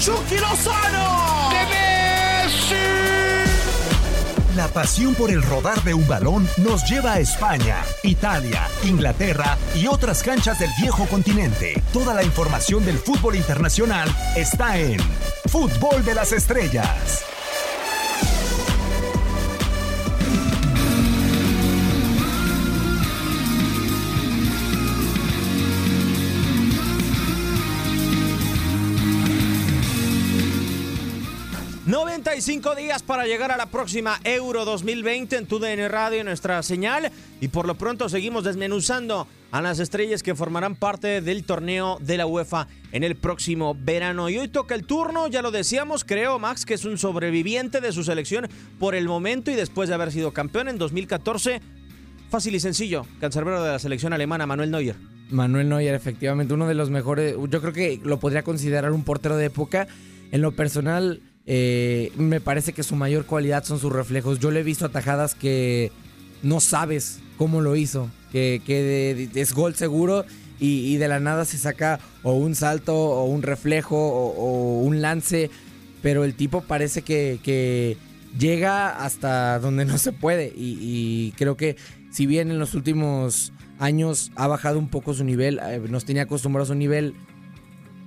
Chucky Lozano. ¡De Messi! La pasión por el rodar de un balón nos lleva a España, Italia, Inglaterra y otras canchas del viejo continente. Toda la información del fútbol internacional está en Fútbol de las Estrellas. 95 días para llegar a la próxima Euro 2020 en TUDN Radio, nuestra señal. Y por lo pronto seguimos desmenuzando a las estrellas que formarán parte del torneo de la UEFA en el próximo verano. Y hoy toca el turno, ya lo decíamos, creo Max que es un sobreviviente de su selección por el momento y después de haber sido campeón en 2014. Fácil y sencillo, cancerbero de la selección alemana, Manuel Neuer. Manuel Neuer, efectivamente, uno de los mejores, yo creo que lo podría considerar un portero de época. En lo personal, eh, me parece que su mayor cualidad son sus reflejos. Yo le he visto atajadas que no sabes cómo lo hizo, que, es gol seguro y, de la nada se saca o un salto o un reflejo o, un lance, pero el tipo parece que, llega hasta donde no se puede y, creo que si bien en los últimos años ha bajado un poco su nivel, eh, nos tenía acostumbrados a un nivel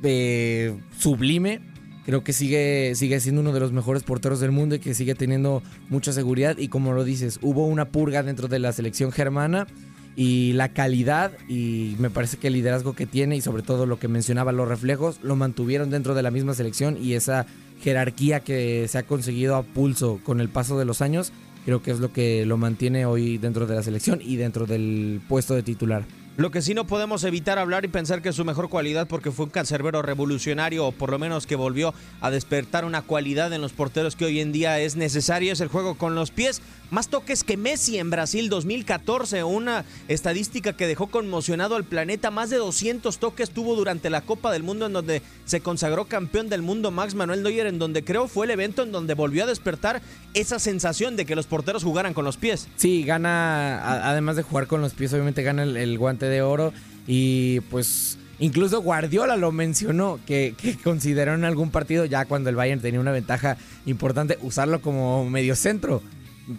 eh, sublime, Creo que sigue, sigue siendo uno de los mejores porteros del mundo y que sigue teniendo mucha seguridad. Y como lo dices, hubo una purga dentro de la selección germana y la calidad y me parece que el liderazgo que tiene y sobre todo lo que mencionaba los reflejos lo mantuvieron dentro de la misma selección y esa jerarquía que se ha conseguido a pulso con el paso de los años creo que es lo que lo mantiene hoy dentro de la selección y dentro del puesto de titular. Lo que sí no podemos evitar hablar y pensar que su mejor cualidad porque fue un cancerbero revolucionario o por lo menos que volvió a despertar una cualidad en los porteros que hoy en día es necesario, es el juego con los pies. Más toques que Messi en Brasil 2014, una estadística que dejó conmocionado al planeta. Más de 200 toques tuvo durante la Copa del Mundo en donde se consagró campeón del mundo Max Manuel Neuer, en donde creo fue el evento en donde volvió a despertar esa sensación de que los porteros jugaran con los pies. Sí, gana, además de jugar con los pies, obviamente gana el, guante de oro. Y pues... Incluso Guardiola lo mencionó, que, que, consideró en algún partido, ya cuando el Bayern tenía una ventaja importante, usarlo como medio centro.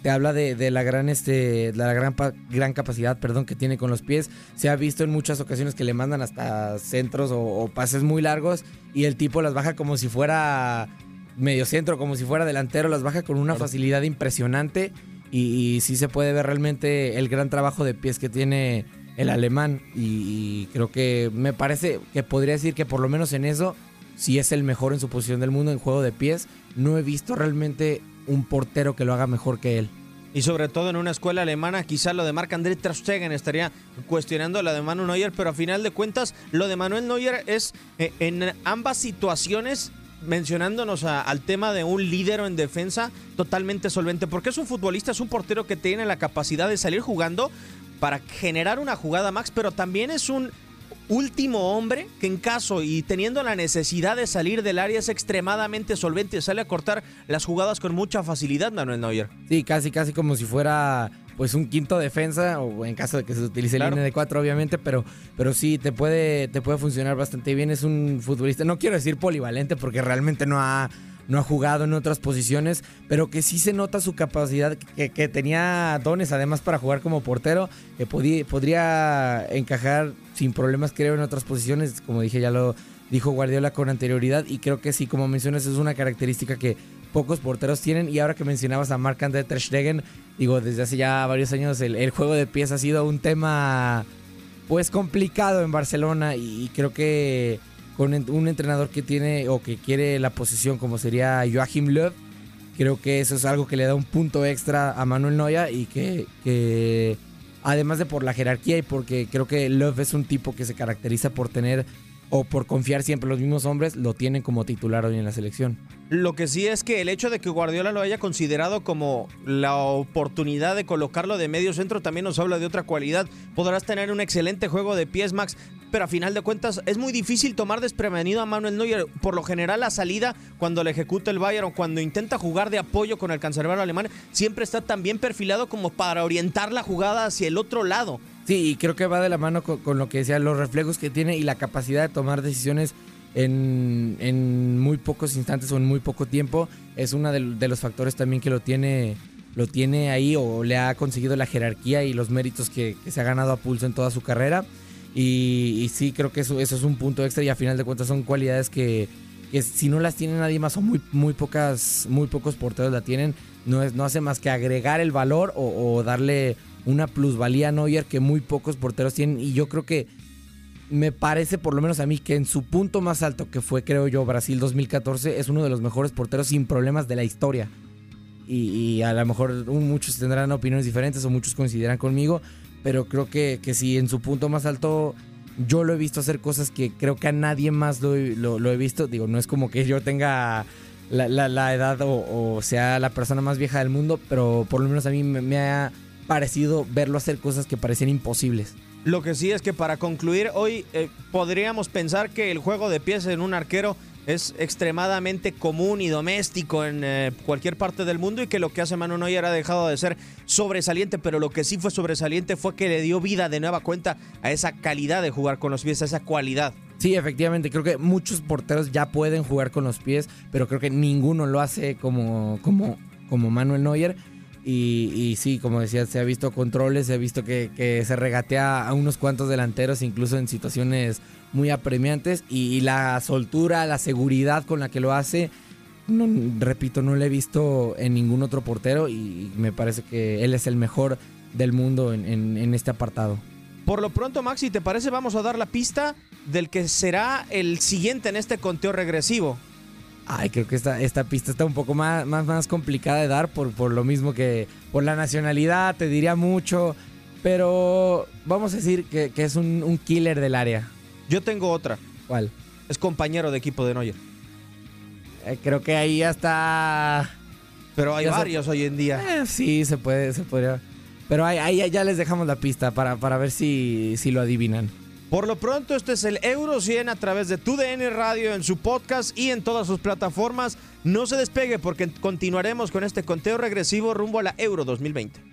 Te habla de, la gran este la gran gran capacidad perdón que tiene con los pies. Se ha visto en muchas ocasiones que le mandan hasta centros o, pases muy largos y el tipo las baja como si fuera medio centro como si fuera delantero las baja con una facilidad impresionante y, sí se puede ver realmente el gran trabajo de pies que tiene el alemán y, creo que me parece que podría decir que por lo menos en eso sí es el mejor en su posición del mundo en juego de pies no he visto realmente un portero que lo haga mejor que él. Y sobre todo en una escuela alemana, quizá lo de Marc-André Ter estaría cuestionando la de Manuel Neuer, pero a final de cuentas lo de Manuel Neuer es eh, en ambas situaciones mencionándonos al tema de un líder en defensa totalmente solvente, porque es un futbolista, es un portero que tiene la capacidad de salir jugando para generar una jugada max, pero también es un último hombre que en caso y teniendo la necesidad de salir del área es extremadamente solvente y sale a cortar las jugadas con mucha facilidad, Manuel Neuer. Sí, casi, casi como si fuera pues un quinto defensa o en caso de que se utilice el línea de cuatro obviamente, pero, pero sí te puede, te puede funcionar bastante bien. Es un futbolista, no quiero decir polivalente porque realmente no ha no ha jugado en otras posiciones, pero que sí se nota su capacidad, que, tenía dones además para jugar como portero, que podría encajar sin problemas creo en otras posiciones, como dije ya lo dijo Guardiola con anterioridad y creo que sí, como mencionas, es una característica que pocos porteros tienen y ahora que mencionabas a Marc André Ter Stegen, digo, desde hace ya varios años el, juego de pies ha sido un tema pues complicado en Barcelona y creo que con un entrenador que tiene o que quiere la posición como sería Joachim Löw. Creo que eso es algo que le da un punto extra a Manuel Noya y que, además de por la jerarquía y porque creo que Löw es un tipo que se caracteriza por tener o por confiar siempre en los mismos hombres, lo tienen como titular hoy en la selección. Lo que sí es que el hecho de que Guardiola lo haya considerado como la oportunidad de colocarlo de medio centro también nos habla de otra cualidad. Podrás tener un excelente juego de pies, Max, pero a final de cuentas es muy difícil tomar desprevenido a Manuel Neuer. Por lo general, la salida, cuando le ejecuta el Bayern o cuando intenta jugar de apoyo con el cancerbero alemán, siempre está tan bien perfilado como para orientar la jugada hacia el otro lado. Sí, y creo que va de la mano con, lo que decía, los reflejos que tiene y la capacidad de tomar decisiones en, en muy pocos instantes o en muy poco tiempo. Es uno de, los factores también que lo tiene lo tiene ahí o le ha conseguido la jerarquía y los méritos que, se ha ganado a pulso en toda su carrera. Y, sí, creo que eso, es un punto extra y a final de cuentas son cualidades que, si no las tiene nadie más o muy, muy, pocas, muy pocos porteros la tienen, no, es, no hace más que agregar el valor o darle una plusvalía a Neuer que muy pocos porteros tienen. Y yo creo que me parece, por lo menos a mí, que en su punto más alto, que fue, creo yo, Brasil 2014, es uno de los mejores porteros sin problemas de la historia. Y, a lo mejor muchos tendrán opiniones diferentes o muchos coincidirán conmigo, pero creo que, que si en su punto más alto yo lo he visto hacer cosas que creo que a nadie más lo, lo, lo he visto. Digo, no es como que yo tenga la, edad o, o, sea la persona más vieja del mundo, pero por lo menos a mí me, me ha parecido verlo hacer cosas que parecían imposibles. Lo que sí es que para concluir, hoy eh, podríamos pensar que el juego de pies en un arquero es extremadamente común y doméstico en eh, cualquier parte del mundo y que lo que hace Manu Neuer ha dejado de ser sobresaliente, pero lo que sí fue sobresaliente fue que le dio vida de nueva cuenta a esa calidad de jugar con los pies, a esa cualidad. Sí, efectivamente, creo que muchos porteros ya pueden jugar con los pies, pero creo que ninguno lo hace como, como, como Manuel Neuer. Y, sí, como decía, se ha visto controles, se ha visto que, se regatea a unos cuantos delanteros, incluso en situaciones muy apremiantes. Y, la soltura, la seguridad con la que lo hace, no, repito, no lo he visto en ningún otro portero y me parece que él es el mejor del mundo en, en, en este apartado. Por lo pronto, Maxi, ¿te parece? Vamos a dar la pista del que será el siguiente en este conteo regresivo. Ay, creo que esta, esta pista está un poco más, más, más complicada de dar por, por lo mismo que por la nacionalidad, te diría mucho. Pero vamos a decir que, que es un, un, killer del área. Yo tengo otra. ¿Cuál? Es compañero de equipo de Neuer. Eh, creo que ahí ya está. Pero hay ya varios se... hoy en día. Eh, sí, se puede, se podría. Pero ahí, ahí, ya les dejamos la pista para, para ver si, si lo adivinan. Por lo pronto, este es el Euro 100 a través de TUDN Radio en su podcast y en todas sus plataformas. No se despegue porque continuaremos con este conteo regresivo rumbo a la Euro 2020.